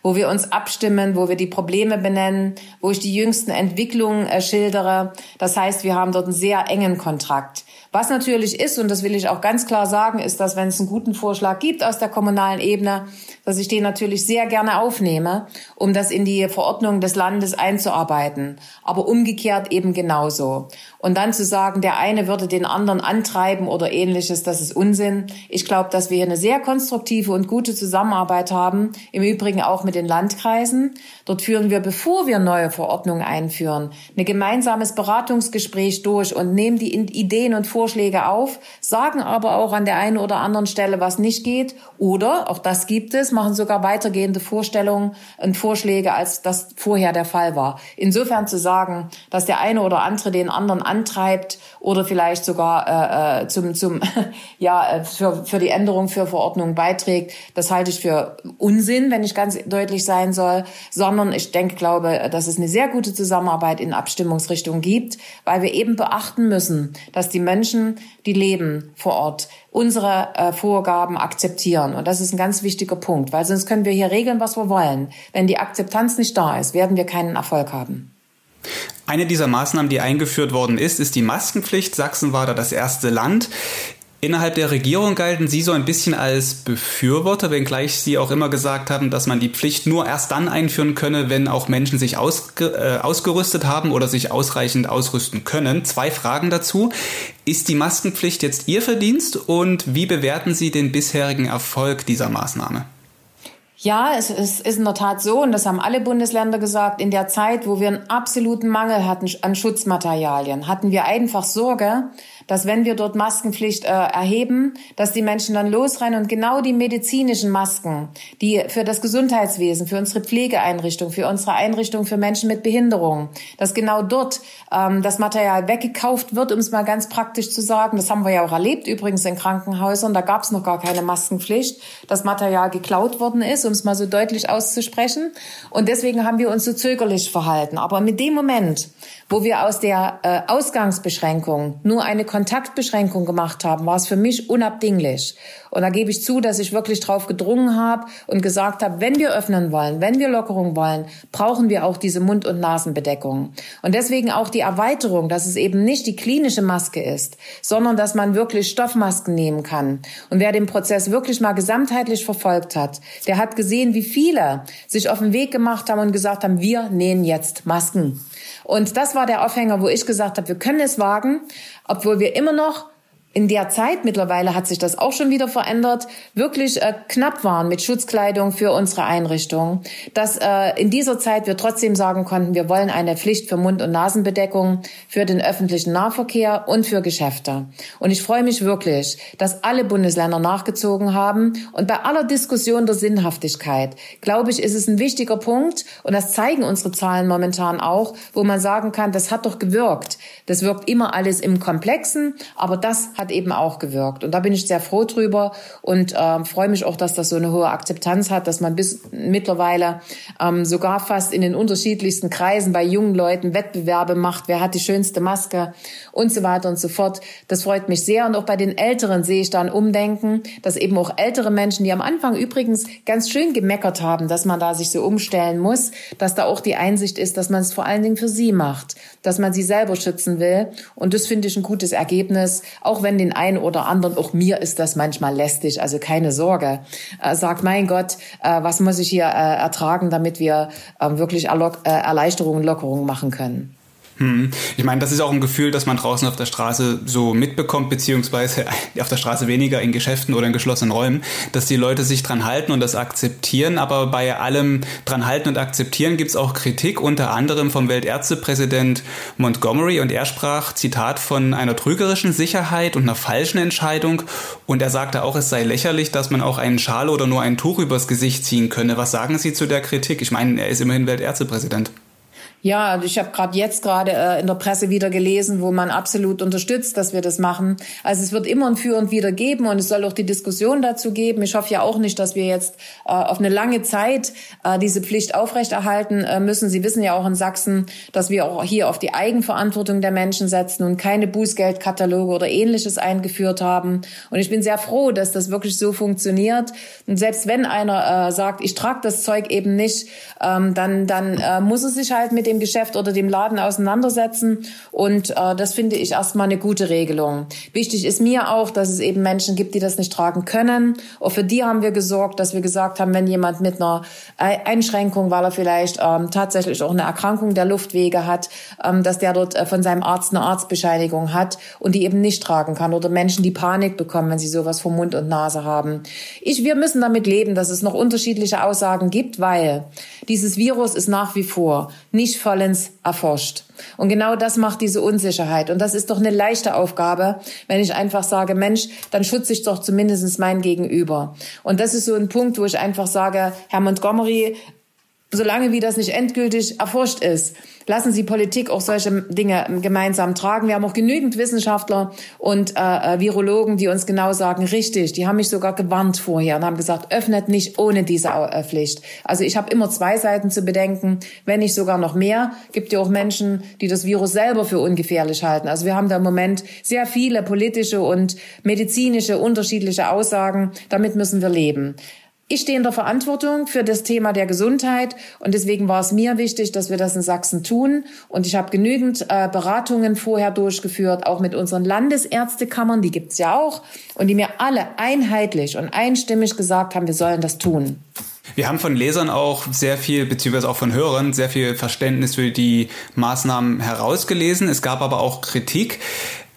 wo wir uns abstimmen, wo wir die Probleme benennen, wo ich die jüngsten Entwicklungen äh, schildere. Das heißt, wir haben dort einen sehr engen Kontrakt. Was natürlich ist, und das will ich auch ganz klar sagen, ist, dass wenn es einen guten Vorschlag gibt aus der kommunalen Ebene, dass ich den natürlich sehr gerne aufnehme, um das in die Verordnung des Landes einzuarbeiten. Aber umgekehrt eben genauso. Und dann zu sagen, der eine würde den anderen antreiben oder ähnliches, das ist Unsinn. Ich glaube, dass wir hier eine sehr konstruktive und gute Zusammenarbeit haben, im Übrigen auch mit den Landkreisen. Dort führen wir, bevor wir neue Verordnungen einführen, ein gemeinsames Beratungsgespräch durch und nehmen die Ideen und Vorschläge auf, sagen aber auch an der einen oder anderen Stelle, was nicht geht. Oder, auch das gibt es, machen sogar weitergehende Vorstellungen und Vorschläge, als das vorher der Fall war. Insofern zu sagen, dass der eine oder andere den anderen antreibt oder vielleicht sogar äh, äh zum, zum ja, äh, für, für die Änderung für Verordnungen beiträgt, das halte ich für Unsinn, wenn ich ganz deutlich sein soll, sondern ich denke, glaube, dass es eine sehr gute Zusammenarbeit in Abstimmungsrichtung gibt, weil wir eben beachten müssen, dass die Menschen, die leben vor Ort, unsere äh, Vorgaben akzeptieren. Und das ist ein ganz wichtiger Punkt, weil sonst können wir hier regeln, was wir wollen. Wenn die Akzeptanz nicht da ist, werden wir keinen Erfolg haben. Eine dieser Maßnahmen, die eingeführt worden ist, ist die Maskenpflicht. Sachsen war da das erste Land. Innerhalb der Regierung galten Sie so ein bisschen als Befürworter, wenngleich Sie auch immer gesagt haben, dass man die Pflicht nur erst dann einführen könne, wenn auch Menschen sich ausge äh, ausgerüstet haben oder sich ausreichend ausrüsten können. Zwei Fragen dazu. Ist die Maskenpflicht jetzt Ihr Verdienst und wie bewerten Sie den bisherigen Erfolg dieser Maßnahme? Ja, es, es ist in der Tat so, und das haben alle Bundesländer gesagt, in der Zeit, wo wir einen absoluten Mangel hatten an Schutzmaterialien, hatten wir einfach Sorge, dass wenn wir dort Maskenpflicht äh, erheben, dass die Menschen dann losrennen und genau die medizinischen Masken, die für das Gesundheitswesen, für unsere Pflegeeinrichtung, für unsere Einrichtung für Menschen mit Behinderung, dass genau dort ähm, das Material weggekauft wird, um es mal ganz praktisch zu sagen. Das haben wir ja auch erlebt übrigens in Krankenhäusern. Da gab es noch gar keine Maskenpflicht. Das Material geklaut worden ist, um es mal so deutlich auszusprechen. Und deswegen haben wir uns so zögerlich verhalten. Aber mit dem Moment, wo wir aus der äh, Ausgangsbeschränkung nur eine Kontaktbeschränkung gemacht haben, war es für mich unabdinglich. Und da gebe ich zu, dass ich wirklich drauf gedrungen habe und gesagt habe, wenn wir öffnen wollen, wenn wir Lockerung wollen, brauchen wir auch diese Mund- und Nasenbedeckung. Und deswegen auch die Erweiterung, dass es eben nicht die klinische Maske ist, sondern dass man wirklich Stoffmasken nehmen kann. Und wer den Prozess wirklich mal gesamtheitlich verfolgt hat, der hat gesehen, wie viele sich auf den Weg gemacht haben und gesagt haben, wir nähen jetzt Masken. Und das war der Aufhänger, wo ich gesagt habe, wir können es wagen, obwohl wir immer noch in der Zeit, mittlerweile hat sich das auch schon wieder verändert, wirklich äh, knapp waren mit Schutzkleidung für unsere Einrichtung, dass äh, in dieser Zeit wir trotzdem sagen konnten, wir wollen eine Pflicht für Mund- und Nasenbedeckung für den öffentlichen Nahverkehr und für Geschäfte. Und ich freue mich wirklich, dass alle Bundesländer nachgezogen haben. Und bei aller Diskussion der Sinnhaftigkeit, glaube ich, ist es ein wichtiger Punkt, und das zeigen unsere Zahlen momentan auch, wo man sagen kann, das hat doch gewirkt. Das wirkt immer alles im Komplexen, aber das hat eben auch gewirkt. Und da bin ich sehr froh drüber und äh, freue mich auch, dass das so eine hohe Akzeptanz hat, dass man bis mittlerweile ähm, sogar fast in den unterschiedlichsten Kreisen bei jungen Leuten Wettbewerbe macht, wer hat die schönste Maske und so weiter und so fort. Das freut mich sehr. Und auch bei den Älteren sehe ich da ein Umdenken, dass eben auch ältere Menschen, die am Anfang übrigens ganz schön gemeckert haben, dass man da sich so umstellen muss, dass da auch die Einsicht ist, dass man es vor allen Dingen für sie macht, dass man sie selber schützen will. Und das finde ich ein gutes Ergebnis, auch wenn den einen oder anderen, auch mir ist das manchmal lästig, also keine Sorge. Äh, sagt, mein Gott, äh, was muss ich hier äh, ertragen, damit wir äh, wirklich Erlo äh, Erleichterungen, Lockerungen machen können. Hm. Ich meine, das ist auch ein Gefühl, das man draußen auf der Straße so mitbekommt, beziehungsweise auf der Straße weniger in Geschäften oder in geschlossenen Räumen, dass die Leute sich dran halten und das akzeptieren. Aber bei allem dran halten und akzeptieren gibt es auch Kritik, unter anderem vom Weltärztepräsident Montgomery. Und er sprach, Zitat, von einer trügerischen Sicherheit und einer falschen Entscheidung. Und er sagte auch, es sei lächerlich, dass man auch einen Schal oder nur ein Tuch übers Gesicht ziehen könne. Was sagen Sie zu der Kritik? Ich meine, er ist immerhin Weltärztepräsident. Ja, ich habe gerade jetzt gerade äh, in der Presse wieder gelesen, wo man absolut unterstützt, dass wir das machen. Also es wird immer ein Für und Wider geben und es soll auch die Diskussion dazu geben. Ich hoffe ja auch nicht, dass wir jetzt äh, auf eine lange Zeit äh, diese Pflicht aufrechterhalten äh, müssen. Sie wissen ja auch in Sachsen, dass wir auch hier auf die Eigenverantwortung der Menschen setzen und keine Bußgeldkataloge oder ähnliches eingeführt haben. Und ich bin sehr froh, dass das wirklich so funktioniert. Und selbst wenn einer äh, sagt, ich trage das Zeug eben nicht, ähm, dann, dann äh, muss er sich halt mit dem Geschäft oder dem Laden auseinandersetzen. Und äh, das finde ich erstmal eine gute Regelung. Wichtig ist mir auch, dass es eben Menschen gibt, die das nicht tragen können. Auch für die haben wir gesorgt, dass wir gesagt haben, wenn jemand mit einer Einschränkung, weil er vielleicht ähm, tatsächlich auch eine Erkrankung der Luftwege hat, ähm, dass der dort äh, von seinem Arzt eine Arztbescheinigung hat und die eben nicht tragen kann. Oder Menschen, die Panik bekommen, wenn sie sowas vor Mund und Nase haben. Ich, wir müssen damit leben, dass es noch unterschiedliche Aussagen gibt, weil dieses Virus ist nach wie vor nicht vollends erforscht. Und genau das macht diese Unsicherheit. Und das ist doch eine leichte Aufgabe, wenn ich einfach sage, Mensch, dann schütze ich doch zumindest mein Gegenüber. Und das ist so ein Punkt, wo ich einfach sage, Herr Montgomery, solange wie das nicht endgültig erforscht ist, lassen Sie Politik auch solche Dinge gemeinsam tragen. Wir haben auch genügend Wissenschaftler und äh, äh, Virologen, die uns genau sagen, richtig, die haben mich sogar gewarnt vorher und haben gesagt, öffnet nicht ohne diese äh, Pflicht. Also ich habe immer zwei Seiten zu bedenken, wenn nicht sogar noch mehr. Gibt ja auch Menschen, die das Virus selber für ungefährlich halten. Also wir haben da im Moment sehr viele politische und medizinische unterschiedliche Aussagen. Damit müssen wir leben. Ich stehe in der Verantwortung für das Thema der Gesundheit und deswegen war es mir wichtig, dass wir das in Sachsen tun. Und ich habe genügend äh, Beratungen vorher durchgeführt, auch mit unseren Landesärztekammern, die gibt's ja auch, und die mir alle einheitlich und einstimmig gesagt haben, wir sollen das tun. Wir haben von Lesern auch sehr viel, beziehungsweise auch von Hörern, sehr viel Verständnis für die Maßnahmen herausgelesen. Es gab aber auch Kritik.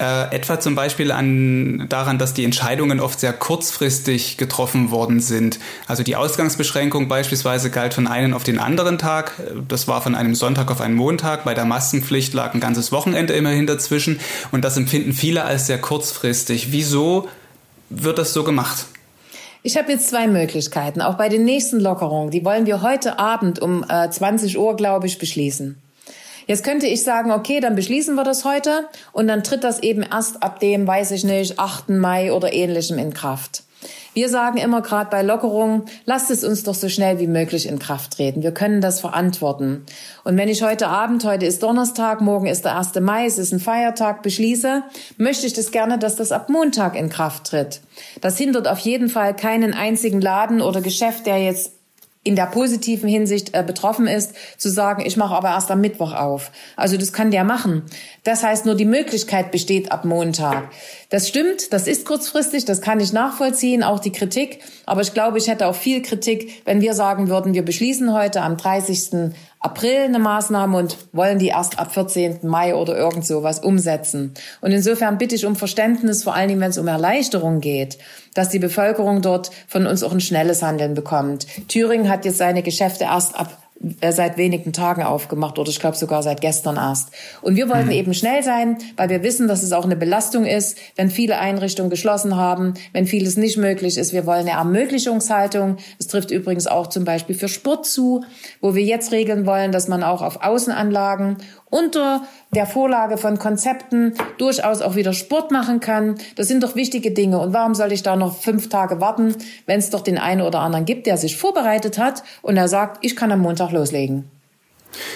Äh, etwa zum Beispiel an, daran, dass die Entscheidungen oft sehr kurzfristig getroffen worden sind. Also die Ausgangsbeschränkung beispielsweise galt von einem auf den anderen Tag. Das war von einem Sonntag auf einen Montag. Bei der Maskenpflicht lag ein ganzes Wochenende immerhin dazwischen. Und das empfinden viele als sehr kurzfristig. Wieso wird das so gemacht? Ich habe jetzt zwei Möglichkeiten. Auch bei den nächsten Lockerungen, die wollen wir heute Abend um äh, 20 Uhr, glaube ich, beschließen. Jetzt könnte ich sagen, okay, dann beschließen wir das heute und dann tritt das eben erst ab dem, weiß ich nicht, 8. Mai oder ähnlichem in Kraft. Wir sagen immer gerade bei Lockerungen, lasst es uns doch so schnell wie möglich in Kraft treten. Wir können das verantworten. Und wenn ich heute Abend, heute ist Donnerstag, morgen ist der 1. Mai, es ist ein Feiertag, beschließe, möchte ich das gerne, dass das ab Montag in Kraft tritt. Das hindert auf jeden Fall keinen einzigen Laden oder Geschäft, der jetzt in der positiven Hinsicht äh, betroffen ist, zu sagen, ich mache aber erst am Mittwoch auf. Also das kann der machen. Das heißt, nur die Möglichkeit besteht ab Montag. Das stimmt, das ist kurzfristig, das kann ich nachvollziehen, auch die Kritik. Aber ich glaube, ich hätte auch viel Kritik, wenn wir sagen würden, wir beschließen heute am 30. April eine Maßnahme und wollen die erst ab 14. Mai oder irgend sowas umsetzen. Und insofern bitte ich um Verständnis, vor allen Dingen, wenn es um Erleichterung geht, dass die Bevölkerung dort von uns auch ein schnelles Handeln bekommt. Thüringen hat jetzt seine Geschäfte erst ab seit wenigen Tagen aufgemacht oder ich glaube sogar seit gestern erst. Und wir wollten mhm. eben schnell sein, weil wir wissen, dass es auch eine Belastung ist, wenn viele Einrichtungen geschlossen haben, wenn vieles nicht möglich ist. Wir wollen eine Ermöglichungshaltung. Das trifft übrigens auch zum Beispiel für Sport zu, wo wir jetzt regeln wollen, dass man auch auf Außenanlagen unter der Vorlage von Konzepten durchaus auch wieder Sport machen kann. Das sind doch wichtige Dinge. Und warum soll ich da noch fünf Tage warten, wenn es doch den einen oder anderen gibt, der sich vorbereitet hat und er sagt, ich kann am Montag loslegen?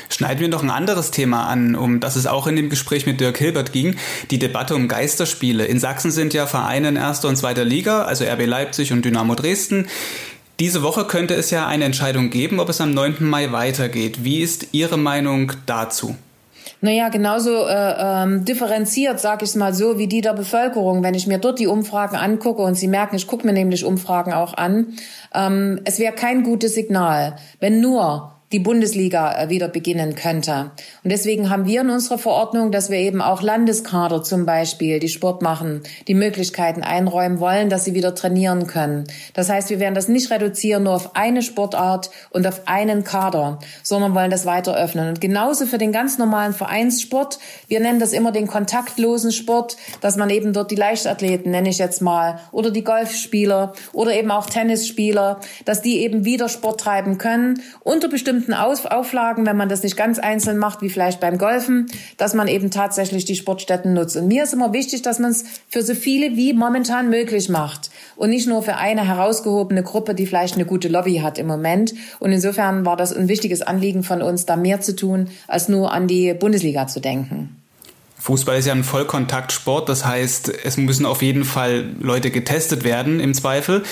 Schneiden wir noch ein anderes Thema an, um das es auch in dem Gespräch mit Dirk Hilbert ging, die Debatte um Geisterspiele. In Sachsen sind ja Vereine in erster und zweiter Liga, also RB Leipzig und Dynamo Dresden. Diese Woche könnte es ja eine Entscheidung geben, ob es am 9. Mai weitergeht. Wie ist Ihre Meinung dazu? Naja, genauso äh, ähm, differenziert, sag ich mal so, wie die der Bevölkerung. Wenn ich mir dort die Umfragen angucke und Sie merken, ich gucke mir nämlich Umfragen auch an, ähm, es wäre kein gutes Signal, wenn nur die Bundesliga äh, wieder beginnen könnte. Und deswegen haben wir in unserer Verordnung, dass wir eben auch Landeskader zum Beispiel, die Sport machen, die Möglichkeiten einräumen wollen, dass sie wieder trainieren können. Das heißt, wir werden das nicht reduzieren nur auf eine Sportart und auf einen Kader, sondern wollen das weiter öffnen. Und genauso für den ganz normalen Vereinssport. Wir nennen das immer den kontaktlosen Sport, dass man eben dort die Leichtathleten, nenne ich jetzt mal, oder die Golfspieler oder eben auch Tennisspieler, dass die eben wieder Sport treiben können unter bestimmten Auflagen, wenn man das nicht ganz einzeln macht, wie vielleicht beim Golfen, dass man eben tatsächlich die Sportstätten nutzt. Und mir ist immer wichtig, dass man es für so viele wie momentan möglich macht und nicht nur für eine herausgehobene Gruppe, die vielleicht eine gute Lobby hat im Moment. Und insofern war das ein wichtiges Anliegen von uns, da mehr zu tun, als nur an die Bundesliga zu denken. Fußball ist ja ein Vollkontaktsport, das heißt, es müssen auf jeden Fall Leute getestet werden im Zweifel.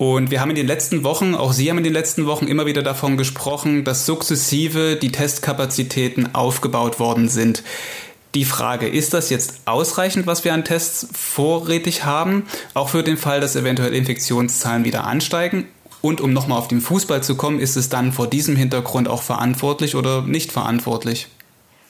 Und wir haben in den letzten Wochen, auch Sie haben in den letzten Wochen immer wieder davon gesprochen, dass sukzessive die Testkapazitäten aufgebaut worden sind. Die Frage, ist das jetzt ausreichend, was wir an Tests vorrätig haben, auch für den Fall, dass eventuell Infektionszahlen wieder ansteigen? Und um nochmal auf den Fußball zu kommen, ist es dann vor diesem Hintergrund auch verantwortlich oder nicht verantwortlich?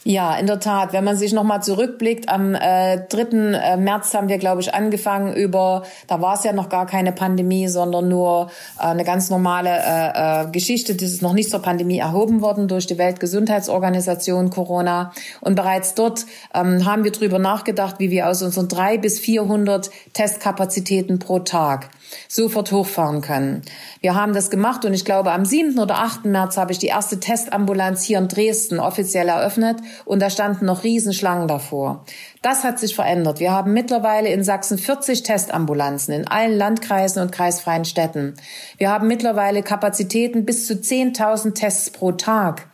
Ja, in der Tat. Wenn man sich nochmal zurückblickt, am äh, 3. Äh, März haben wir, glaube ich, angefangen über, da war es ja noch gar keine Pandemie, sondern nur äh, eine ganz normale äh, äh, Geschichte. Das ist noch nicht zur Pandemie erhoben worden durch die Weltgesundheitsorganisation Corona. Und bereits dort ähm, haben wir drüber nachgedacht, wie wir aus unseren drei bis 400 Testkapazitäten pro Tag sofort hochfahren können. Wir haben das gemacht und ich glaube, am 7. oder 8. März habe ich die erste Testambulanz hier in Dresden offiziell eröffnet und da standen noch Riesenschlangen davor. Das hat sich verändert. Wir haben mittlerweile in Sachsen 40 Testambulanzen in allen Landkreisen und kreisfreien Städten. Wir haben mittlerweile Kapazitäten bis zu 10.000 Tests pro Tag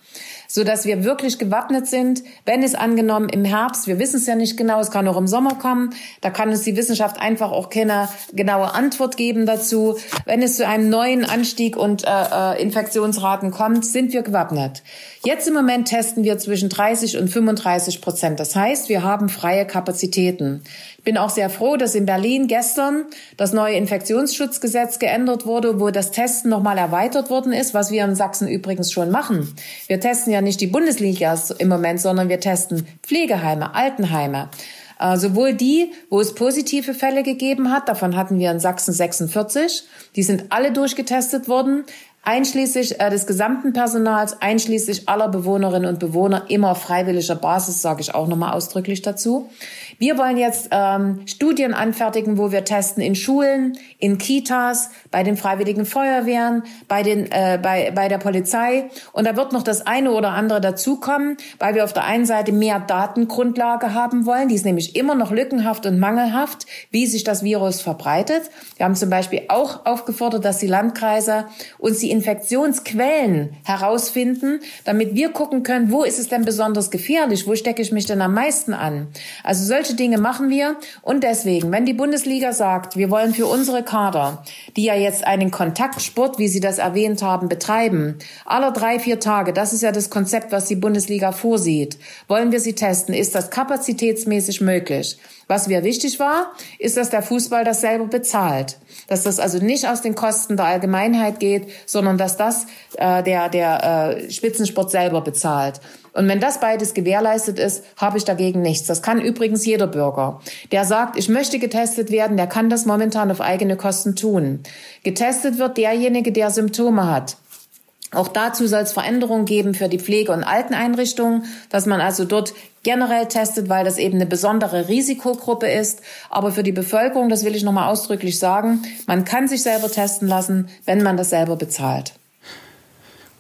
so dass wir wirklich gewappnet sind, wenn es angenommen im Herbst, wir wissen es ja nicht genau, es kann auch im Sommer kommen, da kann uns die Wissenschaft einfach auch keine genaue Antwort geben dazu. Wenn es zu einem neuen Anstieg und äh, äh Infektionsraten kommt, sind wir gewappnet. Jetzt im Moment testen wir zwischen 30 und 35 Prozent. Das heißt, wir haben freie Kapazitäten bin auch sehr froh, dass in Berlin gestern das neue Infektionsschutzgesetz geändert wurde, wo das Testen nochmal erweitert worden ist, was wir in Sachsen übrigens schon machen. Wir testen ja nicht die Bundesliga im Moment, sondern wir testen Pflegeheime, Altenheime. Äh, sowohl die, wo es positive Fälle gegeben hat, davon hatten wir in Sachsen 46, die sind alle durchgetestet worden, einschließlich äh, des gesamten Personals, einschließlich aller Bewohnerinnen und Bewohner, immer auf freiwilliger Basis, sage ich auch nochmal ausdrücklich dazu. Wir wollen jetzt ähm, Studien anfertigen, wo wir testen in Schulen, in Kitas, bei den Freiwilligen Feuerwehren, bei, den, äh, bei, bei der Polizei. Und da wird noch das eine oder andere dazukommen, weil wir auf der einen Seite mehr Datengrundlage haben wollen. Die ist nämlich immer noch lückenhaft und mangelhaft, wie sich das Virus verbreitet. Wir haben zum Beispiel auch aufgefordert, dass die Landkreise uns die Infektionsquellen herausfinden, damit wir gucken können, wo ist es denn besonders gefährlich, wo stecke ich mich denn am meisten an. Also solche solche Dinge machen wir. Und deswegen, wenn die Bundesliga sagt, wir wollen für unsere Kader, die ja jetzt einen Kontaktsport, wie Sie das erwähnt haben, betreiben, aller drei, vier Tage, das ist ja das Konzept, was die Bundesliga vorsieht, wollen wir sie testen, ist das kapazitätsmäßig möglich. Was mir wichtig war, ist, dass der Fußball das selber bezahlt. Dass das also nicht aus den Kosten der Allgemeinheit geht, sondern dass das äh, der, der äh, Spitzensport selber bezahlt. Und wenn das beides gewährleistet ist, habe ich dagegen nichts. Das kann übrigens jeder Bürger. Der sagt, ich möchte getestet werden, der kann das momentan auf eigene Kosten tun. Getestet wird derjenige, der Symptome hat. Auch dazu soll es Veränderungen geben für die Pflege- und Alteneinrichtungen, dass man also dort generell testet, weil das eben eine besondere Risikogruppe ist. Aber für die Bevölkerung, das will ich nochmal ausdrücklich sagen, man kann sich selber testen lassen, wenn man das selber bezahlt.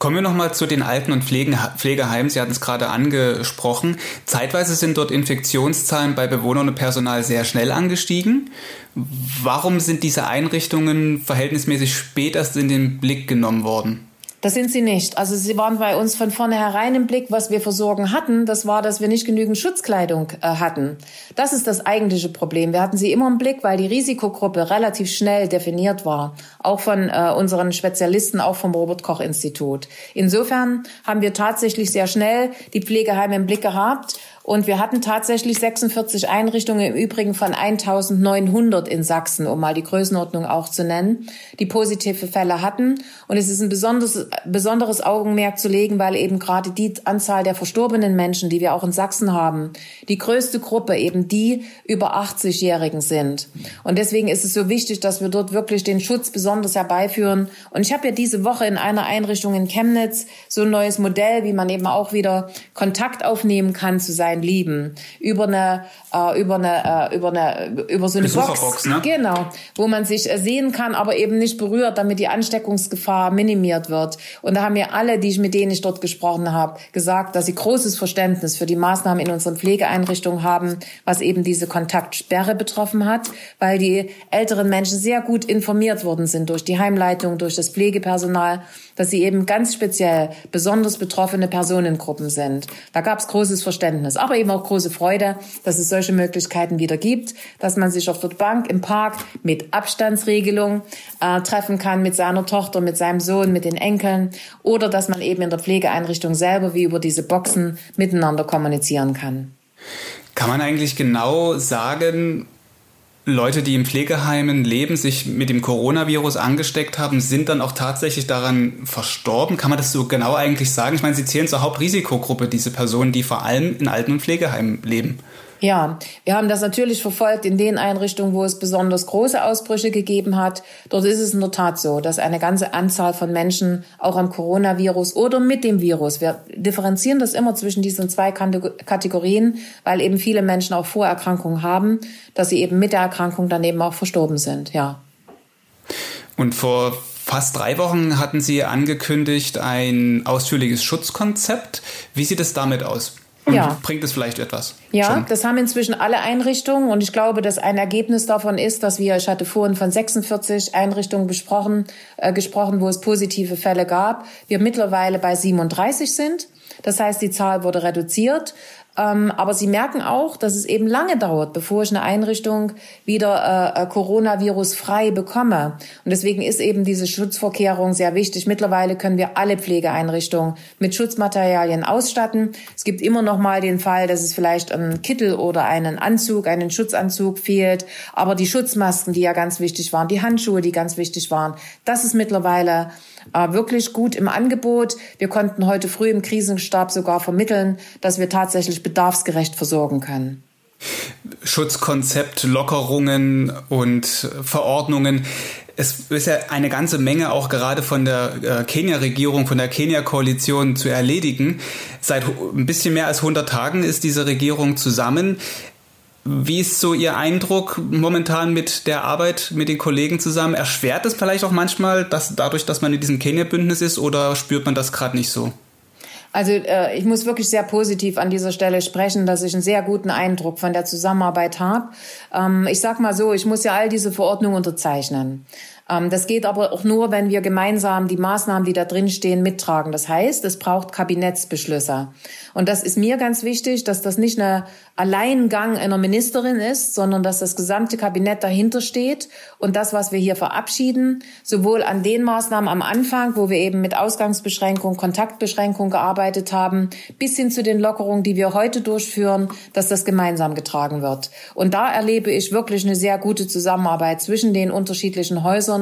Kommen wir nochmal zu den Alten- und Pflegeheimen. Sie hatten es gerade angesprochen. Zeitweise sind dort Infektionszahlen bei Bewohnern und Personal sehr schnell angestiegen. Warum sind diese Einrichtungen verhältnismäßig spät erst in den Blick genommen worden? Das sind sie nicht. Also sie waren bei uns von vornherein im Blick, was wir für Sorgen hatten. Das war, dass wir nicht genügend Schutzkleidung äh, hatten. Das ist das eigentliche Problem. Wir hatten sie immer im Blick, weil die Risikogruppe relativ schnell definiert war. Auch von äh, unseren Spezialisten, auch vom Robert-Koch-Institut. Insofern haben wir tatsächlich sehr schnell die Pflegeheime im Blick gehabt Und wir hatten tatsächlich 46 Einrichtungen, im Übrigen von 1900 in Sachsen, um mal die Größenordnung auch zu nennen, die positive Fälle hatten. Und es ist ein besonderes, besonderes Augenmerk zu legen, weil eben gerade die Anzahl der verstorbenen Menschen, die wir auch in Sachsen haben, die größte Gruppe eben die über 80-Jährigen sind. Und deswegen ist es so wichtig, dass wir dort wirklich den Schutz besonders herbeiführen. Und ich habe ja diese Woche in einer Einrichtung in Chemnitz so ein neues Modell, wie man eben auch wieder Kontakt aufnehmen kann zu seinen Lieben über eine äh, über eine äh, über eine über so eine Box, ne? genau, wo man sich äh, sehen kann, aber eben nicht berührt, damit die Ansteckungsgefahr minimiert wird. Und da haben mir alle, die ich mit denen ich dort gesprochen habe, gesagt, dass sie großes Verständnis für die Maßnahmen in unseren Pflegeeinrichtungen haben, was eben diese Kontaktsperre betroffen hat, weil die älteren Menschen sehr gut informiert worden sind durch die Heimleitung, durch das Pflegepersonal, dass sie eben ganz speziell besonders betroffene Personengruppen sind. Da gab es großes Verständnis, aber eben auch große Freude, dass es solche Möglichkeiten wieder gibt, dass man sich auf der Bank im Park mit Abstandsregelung äh, treffen kann mit seiner Tochter, mit seinem Sohn, mit den Enkeln oder dass man eben in der Pflegeeinrichtung selber wie über diese Boxen miteinander kommunizieren kann. Kann man eigentlich genau sagen, Leute, die in Pflegeheimen leben, sich mit dem Coronavirus angesteckt haben, sind dann auch tatsächlich daran verstorben? Kann man das so genau eigentlich sagen? Ich meine, sie zählen zur Hauptrisikogruppe, diese Personen, die vor allem in Alten- und Pflegeheimen leben. Ja, wir haben das natürlich verfolgt in den Einrichtungen, wo es besonders große Ausbrüche gegeben hat. Dort ist es in der Tat so, dass eine ganze Anzahl von Menschen auch am Coronavirus oder mit dem Virus, wir differenzieren das immer zwischen diesen zwei Kategorien, weil eben viele Menschen auch Vorerkrankungen haben, dass sie eben mit der Erkrankung dann eben auch verstorben sind, ja. Und vor fast drei Wochen hatten Sie angekündigt ein ausführliches Schutzkonzept. Wie sieht es damit aus? Und ja. bringt es vielleicht etwas? Ja, schon? das haben inzwischen alle Einrichtungen und ich glaube, dass ein Ergebnis davon ist, dass wir, ich hatte vorhin von 46 Einrichtungen besprochen, äh, gesprochen, wo es positive Fälle gab, wir mittlerweile bei 37 sind. Das heißt, die Zahl wurde reduziert. Ähm, aber sie merken auch, dass es eben lange dauert, bevor ich eine Einrichtung wieder äh, äh, Coronavirus-frei bekomme. Und deswegen ist eben diese Schutzvorkehrung sehr wichtig. Mittlerweile können wir alle Pflegeeinrichtungen mit Schutzmaterialien ausstatten. Es gibt immer noch mal den Fall, dass es vielleicht einen Kittel oder einen Anzug, einen Schutzanzug fehlt. Aber die Schutzmasken, die ja ganz wichtig waren, die Handschuhe, die ganz wichtig waren, das ist mittlerweile äh, wirklich gut im Angebot. Wir konnten heute früh im Krisenstab sogar vermitteln, dass wir tatsächlich bedarfsgerecht versorgen können. Schutzkonzept, Lockerungen und Verordnungen. Es ist ja eine ganze Menge auch gerade von der äh, Kenia-Regierung, von der Kenia-Koalition zu erledigen. Seit ein bisschen mehr als 100 Tagen ist diese Regierung zusammen. Wie ist so Ihr Eindruck momentan mit der Arbeit mit den Kollegen zusammen? Erschwert es vielleicht auch manchmal, dass dadurch, dass man in diesem Kenia-Bündnis ist, oder spürt man das gerade nicht so? Also äh, ich muss wirklich sehr positiv an dieser Stelle sprechen, dass ich einen sehr guten Eindruck von der Zusammenarbeit habe. Ähm, ich sag mal so, ich muss ja all diese Verordnungen unterzeichnen. Ähm, das geht aber auch nur, wenn wir gemeinsam die Maßnahmen, die da drin stehen, mittragen. Das heißt, es braucht Kabinettsbeschlüsse. Und das ist mir ganz wichtig, dass das nicht eine Alleingang einer Ministerin ist, sondern dass das gesamte Kabinett dahinter steht und das, was wir hier verabschieden, sowohl an den Maßnahmen am Anfang, wo wir eben mit Ausgangsbeschränkung, Kontaktbeschränkung gearbeitet haben, bis hin zu den Lockerungen, die wir heute durchführen, dass das gemeinsam getragen wird. Und da erlebe ich wirklich eine sehr gute Zusammenarbeit zwischen den unterschiedlichen Häusern.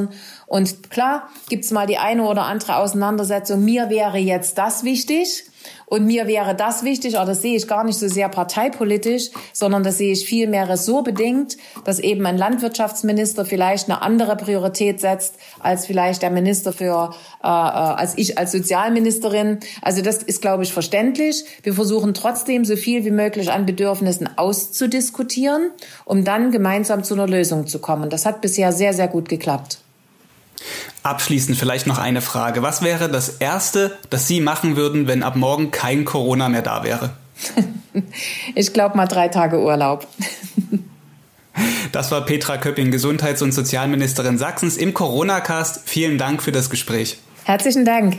Und klar gibt's mal die eine oder andere Auseinandersetzung. Mir wäre jetzt das wichtig. Und mir wäre das wichtig, aber das sehe ich gar nicht so sehr parteipolitisch, sondern das sehe ich viel mehr ressortbedingt, dass eben ein Landwirtschaftsminister vielleicht eine andere Priorität setzt als vielleicht der Minister für, äh, äh, als ich als Sozialministerin. Also das ist, glaube ich, verständlich. Wir versuchen trotzdem so viel wie möglich an Bedürfnissen auszudiskutieren, um dann gemeinsam zu einer Lösung zu kommen. Das hat bisher sehr, sehr gut geklappt. Abschließend vielleicht noch eine Frage. Was wäre das Erste, das Sie machen würden, wenn ab morgen kein Corona mehr da wäre? ich glaube mal drei Tage Urlaub. Das war Petra Köpping, Gesundheits- und Sozialministerin Sachsens im Corona-Cast. Vielen Dank für das Gespräch. Herzlichen Dank.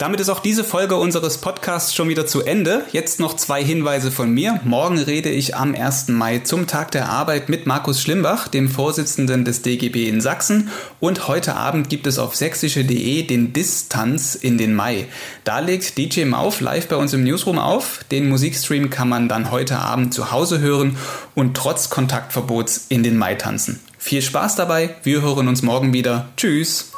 Damit ist auch diese Folge unseres Podcasts schon wieder zu Ende. Jetzt noch zwei Hinweise von mir. Morgen rede ich am 1. Mai zum Tag der Arbeit mit Markus Schlimbach, dem Vorsitzenden des DGB in Sachsen. Und heute Abend gibt es auf sächsische.de den Distanz in den Mai. Da legt DJ Mauf live bei uns im Newsroom auf. Den Musikstream kann man dann heute Abend zu Hause hören und trotz Kontaktverbots in den Mai tanzen. Viel Spaß dabei, wir hören uns morgen wieder. Tschüss!